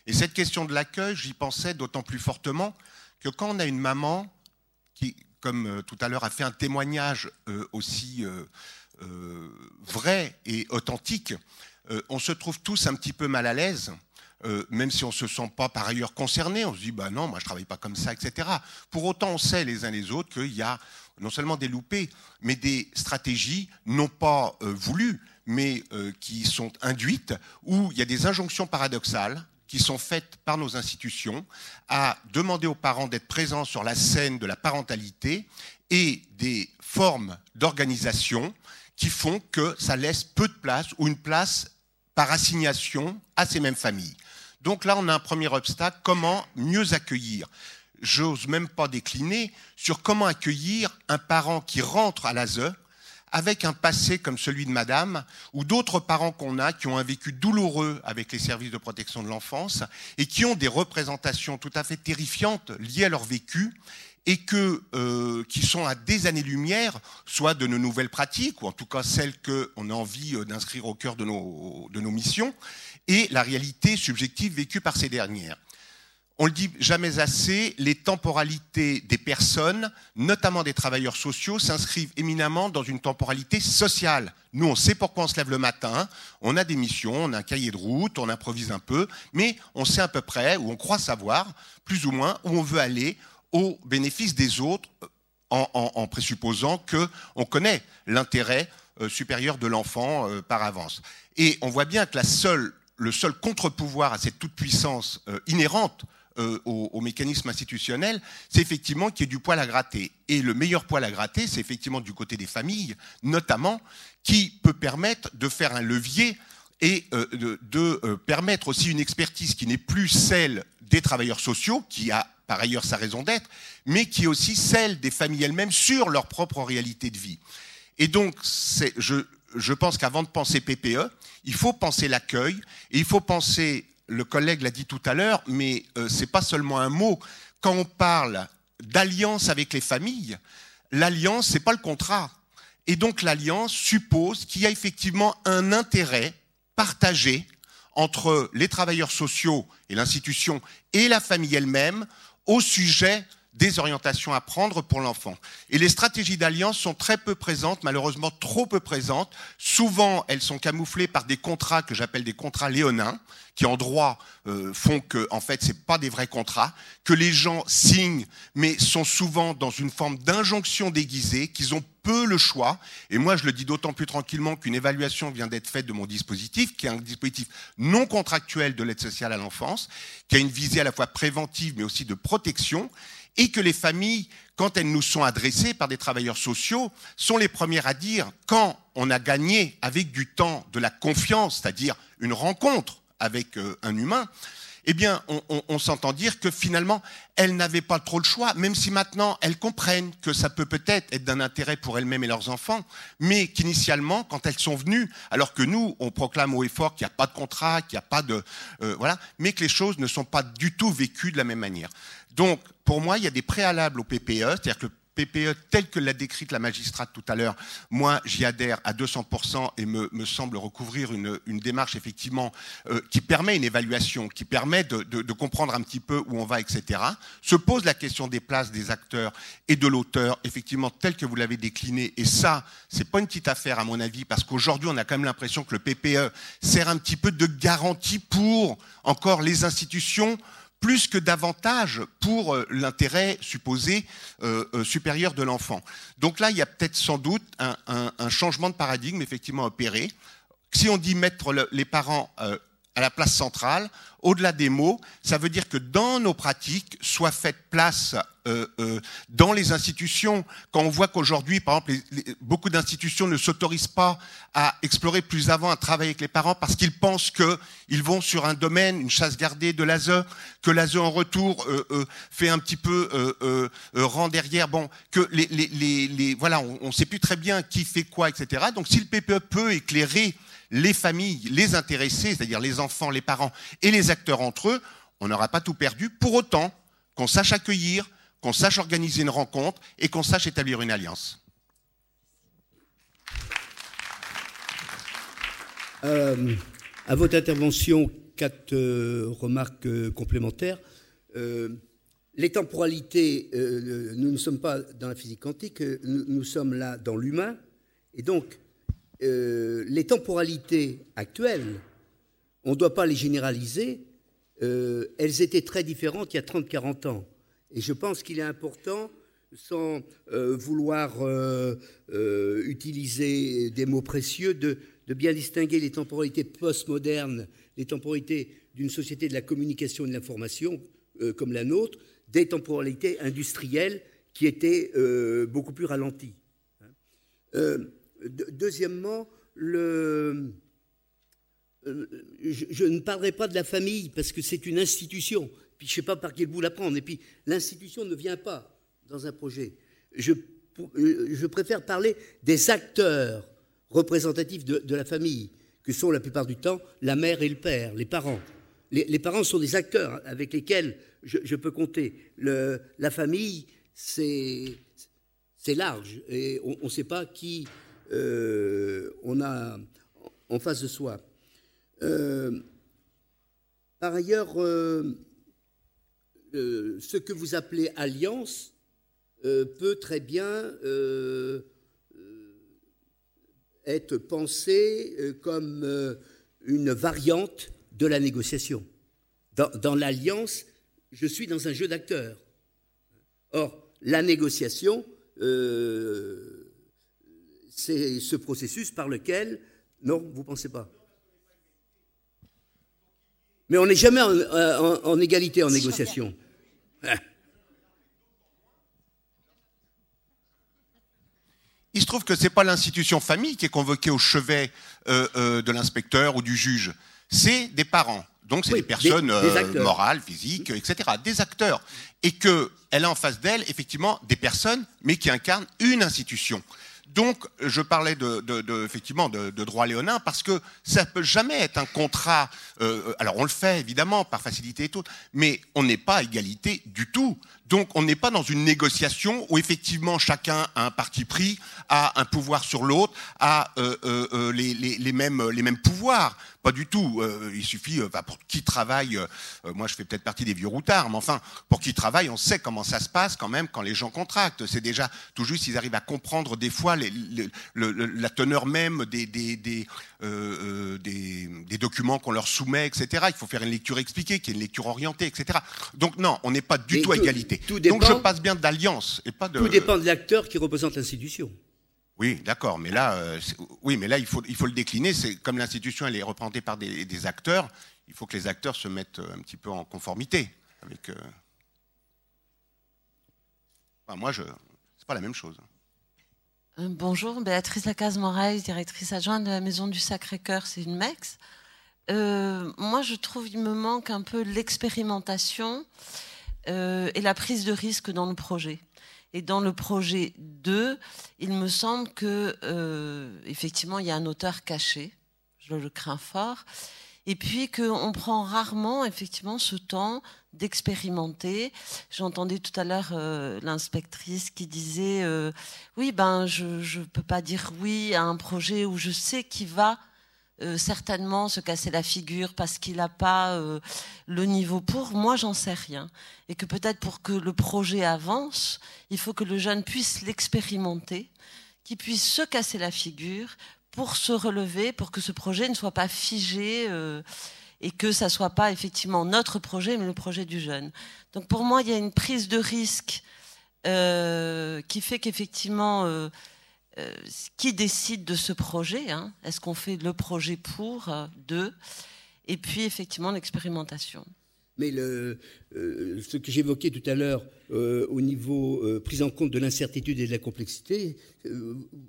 Et cette question de l'accueil, j'y pensais d'autant plus fortement que quand on a une maman qui, comme euh, tout à l'heure, a fait un témoignage euh, aussi euh, vrai et authentique, on se trouve tous un petit peu mal à l'aise euh, même si on ne se sent pas par ailleurs concerné, on se dit, bah non, moi je ne travaille pas comme ça, etc. Pour autant, on sait les uns les autres qu'il y a non seulement des loupés, mais des stratégies non pas euh, voulues, mais euh, qui sont induites, où il y a des injonctions paradoxales qui sont faites par nos institutions à demander aux parents d'être présents sur la scène de la parentalité et des formes d'organisation qui font que ça laisse peu de place ou une place par assignation à ces mêmes familles. Donc là, on a un premier obstacle, comment mieux accueillir. J'ose même pas décliner sur comment accueillir un parent qui rentre à l'ASE avec un passé comme celui de madame, ou d'autres parents qu'on a qui ont un vécu douloureux avec les services de protection de l'enfance et qui ont des représentations tout à fait terrifiantes liées à leur vécu et euh, qui sont à des années-lumière, soit de nos nouvelles pratiques, ou en tout cas celles qu'on a envie euh, d'inscrire au cœur de nos missions, et la réalité subjective vécue par ces dernières. On le dit jamais assez, les temporalités des personnes, notamment des travailleurs sociaux, s'inscrivent éminemment dans une temporalité sociale. Nous, on sait pourquoi on se lève le matin, on a des missions, on a un cahier de route, on improvise un peu, mais on sait à peu près, ou on croit savoir, plus ou moins, où on veut aller, au bénéfice des autres en, présupposant qu'on connaît l'intérêt euh, supérieur de l'enfant euh, par avance. Et on voit bien que la seule, le seul contre-pouvoir à cette toute-puissance euh, inhérente au, au, mécanisme institutionnel, c'est effectivement qu'il y ait du poil à gratter. Et le meilleur poil à gratter, c'est effectivement du côté des familles, notamment, qui peut permettre de faire un levier et de, de permettre aussi une expertise qui n'est plus celle des travailleurs sociaux, qui a par ailleurs sa raison d'être, mais qui est aussi celle des familles elles-mêmes sur leur propre réalité de vie. Et donc, je, je pense qu'avant de penser PPE, il faut penser l'accueil, et il faut penser, le collègue l'a dit tout à l'heure, mais euh, ce n'est pas seulement un mot. Quand on parle d'alliance avec les familles, l'alliance, n'est pas le contrat. Et donc l'alliance suppose qu'il y a effectivement un intérêt partagé entre les travailleurs sociaux et l'institution et la famille elle-même au sujet des orientations à prendre pour l'enfant. Et les stratégies d'alliance sont très peu présentes, malheureusement trop peu présentes. Souvent, elles sont camouflées par des contrats que j'appelle des contrats léonins, qui en droit euh, font que, en fait, c'est pas des vrais contrats, que les gens signent, mais sont souvent dans une forme d'injonction déguisée, qu'ils ont peu le choix. Et moi, je le dis d'autant plus tranquillement qu'une évaluation vient d'être faite de mon dispositif, qui est un dispositif non contractuel de l'aide sociale à l'enfance, qui a une visée à la fois préventive, mais aussi de protection, et que les familles, quand elles nous sont adressées par des travailleurs sociaux, sont les premières à dire, quand on a gagné avec du temps de la confiance, c'est-à-dire une rencontre avec euh, un humain, eh bien, on, s'entend dire que finalement, elles n'avaient pas trop le choix, même si maintenant elles comprennent que ça peut peut-être être, d'un intérêt pour elles-mêmes et leurs enfants, mais qu'initialement, quand elles sont venues, alors que nous, on proclame haut et fort qu'il n'y a pas de contrat, qu'il n'y a pas de... Euh, voilà, mais que les choses ne sont pas du tout vécues de la même manière. Donc, pour moi, il y a des préalables au PPE, c'est-à-dire que le PPE tel que l'a décrite la magistrate tout à l'heure, moi j'y adhère à 200% et me, me semble recouvrir une, une démarche effectivement euh, qui permet une évaluation, qui permet de, de, de, comprendre un petit peu où on va, etc. Se pose la question des places des acteurs et de l'auteur, effectivement tel que vous l'avez décliné. Et ça, c'est pas une petite affaire à mon avis, parce qu'aujourd'hui on a quand même l'impression que le PPE sert un petit peu de garantie pour encore les institutions plus que davantage pour euh, l'intérêt supposé euh, euh, supérieur de l'enfant. Donc là, il y a peut-être sans doute un, changement de paradigme effectivement opéré. Si on dit mettre le, les parents à la place centrale, au-delà des mots, ça veut dire que dans nos pratiques soit faite place euh, euh, dans les institutions. Quand on voit qu'aujourd'hui, par exemple, beaucoup d'institutions ne s'autorisent pas à explorer plus avant, à travailler avec les parents parce qu'ils pensent qu'ils vont sur un domaine, une chasse gardée de l'ASE, que l'ASE en retour euh, euh, fait un petit peu euh, rang derrière. Bon, que les, les, les voilà, on ne sait plus très bien qui fait quoi, etc. Donc, si le PPE peut éclairer les familles, les intéressés, c'est-à-dire les enfants, les parents et les acteurs entre eux, on n'aura pas tout perdu. Pour autant qu'on sache accueillir, qu'on sache organiser une rencontre et qu'on sache établir une alliance. Euh, à votre intervention, quatre euh, remarques euh, complémentaires. Les temporalités, nous ne sommes pas dans la physique quantique, nous, nous sommes là dans l'humain. Et donc, euh, les temporalités actuelles, on ne doit pas les généraliser, elles étaient très différentes il y a 30-40 ans. Et je pense qu'il est important, sans vouloir utiliser des mots précieux, de, de bien distinguer les temporalités postmodernes, les temporalités d'une société de la communication et de l'information euh, comme la nôtre, des temporalités industrielles qui étaient euh, beaucoup plus ralenties. Euh, deuxièmement, le, je, ne parlerai pas de la famille parce que c'est une institution. Puis je ne sais pas par quel bout la prendre. Et puis l'institution ne vient pas dans un projet. Je, je préfère parler des acteurs représentatifs de, la famille, que sont la plupart du temps la mère et le père, les parents. Les, parents sont des acteurs avec lesquels je, peux compter. La famille, c'est large et on ne sait pas qui euh, on a en face de soi. Euh, par ailleurs, euh, ce que vous appelez alliance peut très bien être pensé comme une variante de la négociation. Dans, l'alliance, je suis dans un jeu d'acteurs. Or, la négociation, c'est ce processus par lequel... Non, vous ne pensez pas Mais on n'est jamais en, égalité en négociation. Il se trouve que ce n'est pas l'institution famille qui est convoquée au chevet euh, euh, de l'inspecteur ou du juge, c'est des parents. Donc c'est des personnes euh, morales, physiques, etc., des acteurs. Et qu'elle a en face d'elle, effectivement, des personnes, mais qui incarnent une institution. Donc, je parlais de, effectivement de, droit léonin parce que ça peut jamais être un contrat. alors, on le fait évidemment par facilité et tout, mais on n'est pas à égalité du tout. Donc on n'est pas dans une négociation où effectivement chacun a un parti pris, a un pouvoir sur l'autre, a euh, euh, euh, les, mêmes, les mêmes pouvoirs. Pas du tout. il suffit, pour qui travaille, moi je fais peut-être partie des vieux routards, mais enfin, pour qui travaille, on sait comment ça se passe quand même quand les gens contractent. C'est déjà tout juste, ils arrivent à comprendre des fois la teneur même des, des, des, des documents qu'on leur soumet, etc. Il faut faire une lecture expliquée, qui est une lecture orientée, etc. Donc non, on n'est pas du tout à égalité. Donc je passe bien d'alliance et pas de. Tout dépend de l'acteur qui représente l'institution. Oui, d'accord, mais là, euh, oui, mais là, il faut, il faut le décliner. C'est comme l'institution, elle est représentée par des, acteurs. Il faut que les acteurs se mettent euh, un petit peu en conformité avec. Euh, moi, je, c'est pas la même chose. Bonjour, Béatrice Lacaze-Moraes, directrice adjointe de la Maison du Sacré-Cœur, c'est une MEX. moi, je trouve qu'il me manque un peu l'expérimentation euh, et la prise de risque dans le projet. Et dans le projet 2, il me semble que euh, effectivement il y a un auteur caché, je le crains fort, et puis qu'on prend rarement effectivement ce temps d'expérimenter. J'entendais tout à l'heure euh, l'inspectrice qui disait oui ben je ne peux pas dire oui à un projet où je sais qu'il va euh, certainement se casser la figure parce qu'il n'a pas euh, le niveau pour. Moi, j'en sais rien. Et que peut-être pour que le projet avance, il faut que le jeune puisse l'expérimenter, qu'il puisse se casser la figure pour se relever, pour que ce projet ne soit pas figé euh, et que ça soit pas effectivement notre projet, mais le projet du jeune. Donc pour moi, il y a une prise de risque qui fait qu'effectivement euh, qui décide de ce projet hein? Est-ce qu'on fait le projet pour, euh, deux Et puis effectivement l'expérimentation. Mais euh, ce que j'évoquais tout à l'heure au niveau prise en compte de l'incertitude et de la complexité,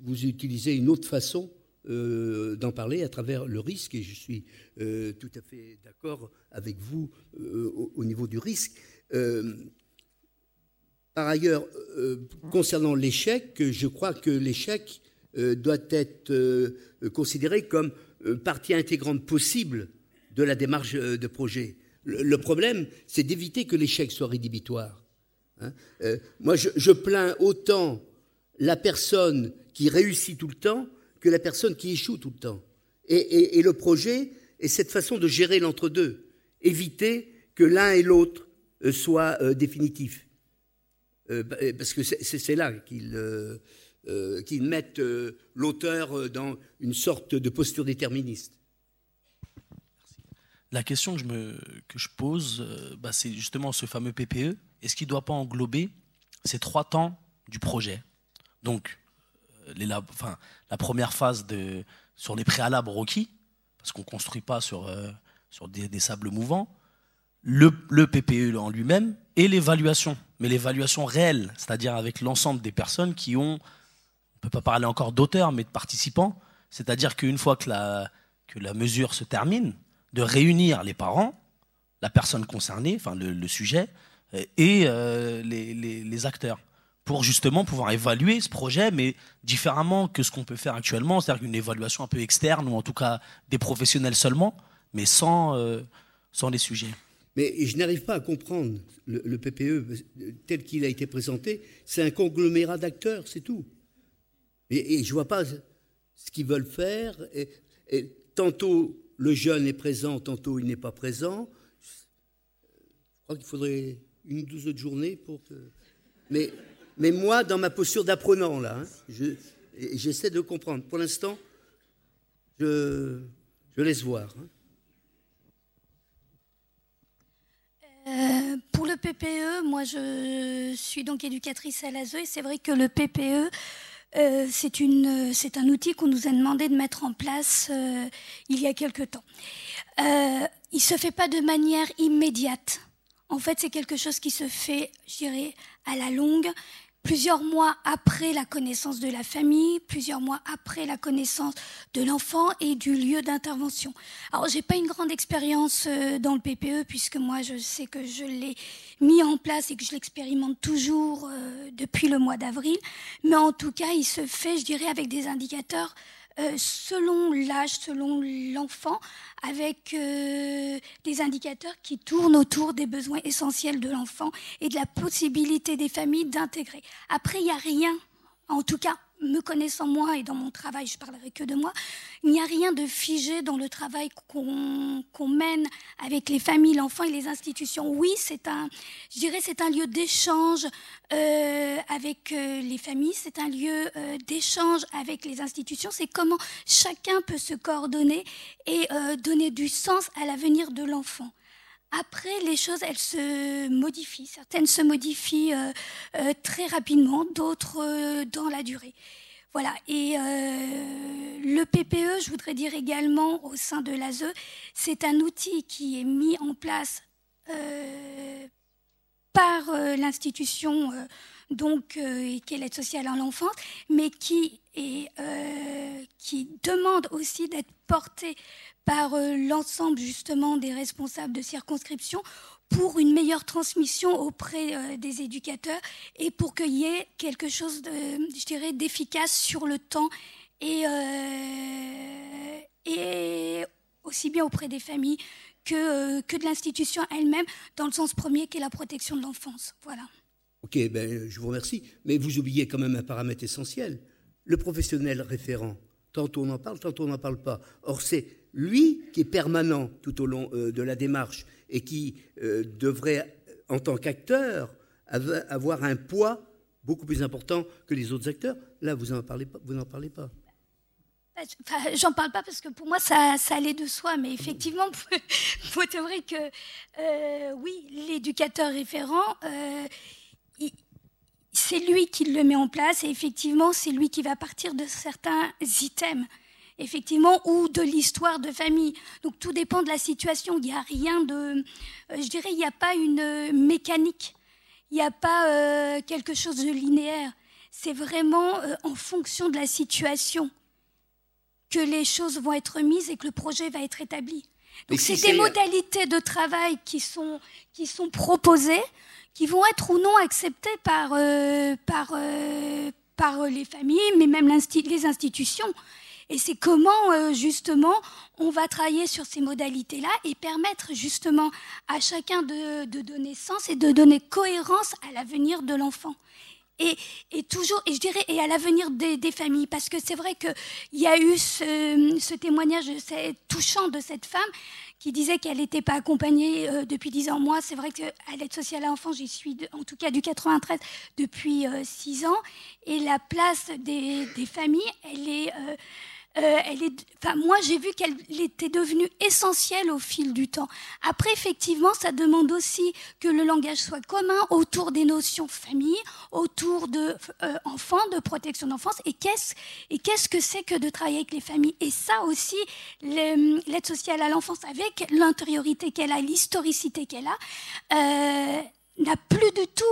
vous utilisez une autre façon d'en parler à travers le risque, et je suis tout à fait d'accord avec vous au, niveau du risque. Par ailleurs, euh, concernant l'échec, je crois que l'échec euh, doit être euh, considéré comme partie intégrante possible de la démarche de projet. Le, problème, c'est d'éviter que l'échec soit rédhibitoire. Hein. moi, je, plains autant la personne qui réussit tout le temps que la personne qui échoue tout le temps. Et, le projet est cette façon de gérer l'entre-deux, éviter que l'un et l'autre soient définitifs. Euh, bah, parce que c'est là qu'ils euh, euh, mettent l'auteur dans une sorte de posture déterministe. la question que je, pose, euh, bah, c'est justement ce fameux PPE. Est-ce qu'il ne doit pas englober ces trois temps du projet? Donc, euh, la première phase de, sur les préalables requis, parce qu'on ne construit pas euh, sur des, sables mouvants, le, PPE en lui-même et l'évaluation, mais l'évaluation réelle, c'est-à-dire avec l'ensemble des personnes qui ont, on ne peut pas parler encore d'auteurs, mais de participants, c'est-à-dire qu'une fois que la, que la mesure se termine, de réunir les parents, la personne concernée, enfin le, sujet, euh, et euh, les, acteurs, pour justement pouvoir évaluer ce projet, mais différemment que ce qu'on peut faire actuellement, c'est-à-dire une évaluation un peu externe, ou en tout cas des professionnels seulement, mais sans, euh, sans les sujets. Mais je n'arrive pas à comprendre le, PPE tel qu'il a été présenté. C'est un conglomérat d'acteurs, c'est tout. Et, je ne vois pas ce qu'ils veulent faire. Et, tantôt, le jeune est présent, tantôt il n'est pas présent. Je crois qu'il faudrait une douzaine de journées pour que. Mais, moi, dans ma posture d'apprenant, là, hein, j'essaie de comprendre. Pour l'instant, je, je, laisse voir. Hein. Euh, pour le PPE, moi je suis donc éducatrice à l'ASE et c'est vrai que le PPE, euh, c'est un outil qu'on nous a demandé de mettre en place euh, il y a quelque temps. Il se fait pas de manière immédiate. En fait, c'est quelque chose qui se fait, je dirais, à la longue plusieurs mois après la connaissance de la famille, plusieurs mois après la connaissance de l'enfant et du lieu d'intervention. Alors, j'ai pas une grande expérience euh, dans le PPE puisque moi, je sais que je l'ai mis en place et que je l'expérimente toujours euh, depuis le mois d'avril. Mais en tout cas, il se fait, je dirais, avec des indicateurs selon l'âge, selon l'enfant, avec euh, des indicateurs qui tournent autour des besoins essentiels de l'enfant et de la possibilité des familles d'intégrer. Après, il n'y a rien, en tout cas me connaissant moi et dans mon travail, je parlerai que de moi, il n'y a rien de figé dans le travail qu'on mène avec les familles, l'enfant et les institutions. Oui, c'est un, je dirais, c'est un lieu d'échange euh, avec euh, les familles, c'est un lieu euh, d'échange avec les institutions. C'est comment chacun peut se coordonner et donner du sens à l'avenir de l'enfant. Après, les choses, elles se modifient. Certaines se modifient euh, euh, très rapidement, d'autres euh, dans la durée. Voilà. Et le PPE, je voudrais dire également au sein de l'ASE, c'est un outil qui est mis en place par l'institution donc qui est l'aide sociale à l'enfance, mais qui qui demande aussi d'être porté par euh, l'ensemble justement des responsables de circonscription pour une meilleure transmission auprès euh, des éducateurs et pour qu'il y ait quelque chose je dirais, d'efficace sur le temps et, euh, aussi bien auprès des familles que, que de l'institution elle-même, dans le sens premier qui est la protection de l'enfance. Voilà. Ok, ben, je vous remercie. Mais vous oubliez quand même un paramètre essentiel. Le professionnel référent. Tantôt on en parle, tantôt on n'en parle pas. Or, c'est lui qui est permanent tout au long euh, de la démarche et qui euh, devrait, en tant qu'acteur, avoir un poids beaucoup plus important que les autres acteurs. Là, vous n'en parlez pas. N'en parlez pas. J'en parle pas parce que pour moi ça, ça allait de soi, mais effectivement, c'est vrai que euh, oui, l'éducateur référent, c'est lui qui le met en place et effectivement c'est lui qui va partir de certains items effectivement, ou de l'histoire de famille. Donc tout dépend de la situation. Il n'y a rien de, euh, je dirais, il n'y a pas une euh, mécanique, il n'y a pas euh, quelque chose de linéaire. C'est vraiment en fonction de la situation que les choses vont être mises et que le projet va être établi. Donc c'est des modalités de travail qui sont, qui sont proposées, qui vont être ou non acceptées par, par, par les familles, mais même les institutions. Et c'est comment, euh, justement, on va travailler sur ces modalités-là et permettre, justement, à chacun de, donner sens et de donner cohérence à l'avenir de l'enfant. Et, toujours, et je dirais, et à l'avenir des, familles, parce que c'est vrai qu'il y a eu ce, témoignage touchant de cette femme qui disait qu'elle n'était pas accompagnée euh, depuis 10 ans. Moi, c'est vrai qu'à l'aide sociale à l'enfant, j'y suis, en tout cas du 93, depuis 6 euh, ans. Et la place des, des familles, elle est, euh, elle est, enfin, moi, j'ai vu qu'elle était devenue essentielle au fil du temps. Après, effectivement, ça demande aussi que le langage soit commun autour des notions famille, autour de euh, enfants, de protection d'enfance. Et qu'est-ce et qu'est-ce que c'est que de travailler avec les familles? Et ça aussi, l'aide sociale à l'enfance, avec l'intériorité qu'elle a, l'historicité qu'elle a, euh, n'a plus du tout,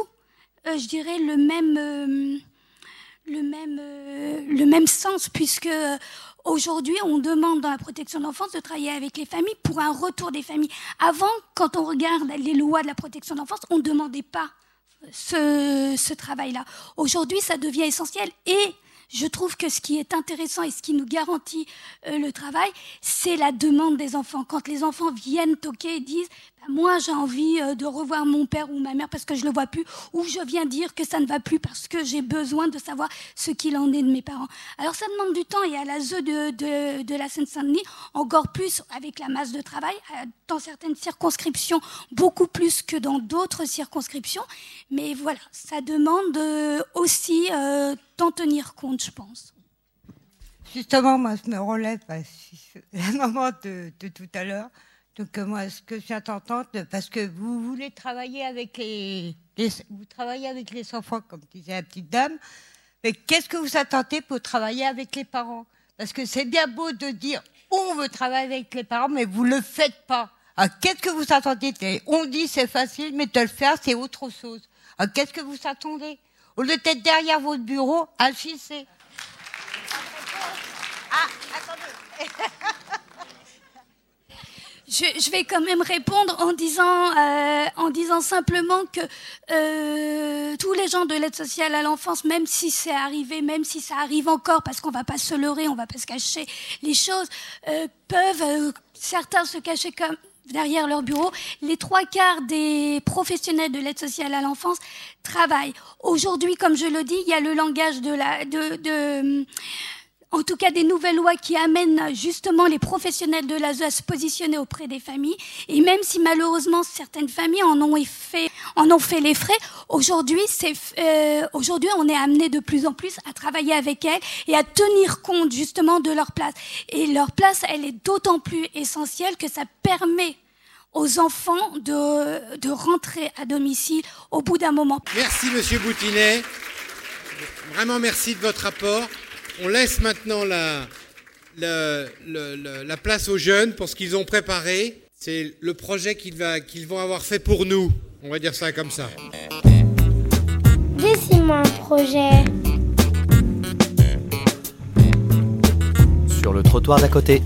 euh, je dirais, le même le même, le même sens, puisque Aujourd'hui, on demande dans la protection de l'enfance de travailler avec les familles pour un retour des familles. Avant, quand on regarde les lois de la protection de l'enfance, on ne demandait pas ce, travail-là. Aujourd'hui, ça devient essentiel et je trouve que ce qui est intéressant et ce qui nous garantit euh, le travail, c'est la demande des enfants. Quand les enfants viennent toquer et disent moi j'ai envie euh, de revoir mon père ou ma mère parce que je le vois plus, ou je viens dire que ça ne va plus parce que j'ai besoin de savoir ce qu'il en est de mes parents. Alors ça demande du temps et à la ZE de, de, de la Seine-Saint-Denis, encore plus avec la masse de travail, euh, dans certaines circonscriptions, beaucoup plus que dans d'autres circonscriptions. Mais voilà, ça demande euh, aussi d'en tenir compte, je pense. Justement, moi, je me relève à la de, de tout à l'heure. Donc euh, moi, ce que je viens d'entendre, parce que vous voulez travailler avec les, vous travaillez avec les enfants, comme disait la petite dame, mais qu'est-ce que vous attendez pour travailler avec les parents? Parce que c'est bien beau de dire on veut travailler avec les parents, mais vous le faites pas. qu'est-ce que vous attendez? On dit c'est facile, mais de le faire c'est autre chose. qu'est-ce que vous attendez? Au lieu d'être derrière votre bureau, agissez. Ah, attendez. Je, vais quand même répondre en disant, euh, en disant simplement que euh, tous les gens de l'aide sociale à l'enfance, même si c'est arrivé, même si ça arrive encore, parce qu'on va pas se leurrer, on va pas se cacher les choses, euh, peuvent certains se cacher comme derrière leur bureau. Les trois quarts des professionnels de l'aide sociale à l'enfance travaillent. Aujourd'hui, comme je le dis, il y a le langage de la de, de en tout cas des nouvelles lois qui amènent justement les professionnels de l'ASE à se positionner auprès des familles. Et même si malheureusement certaines familles en ont fait, en ont fait les frais, aujourd'hui, euh, aujourd'hui, on est amené de plus en plus à travailler avec elles et à tenir compte justement de leur place. Et leur place, elle est d'autant plus essentielle que ça permet aux enfants de, de rentrer à domicile au bout d'un moment. Merci, Monsieur Boutinet. Vraiment merci de votre rapport. On laisse maintenant la, la, place aux jeunes pour ce qu'ils ont préparé. C'est le projet qu'ils vont avoir fait pour nous. On va dire ça comme ça. Dessine-moi un projet. Sur le trottoir d'à côté.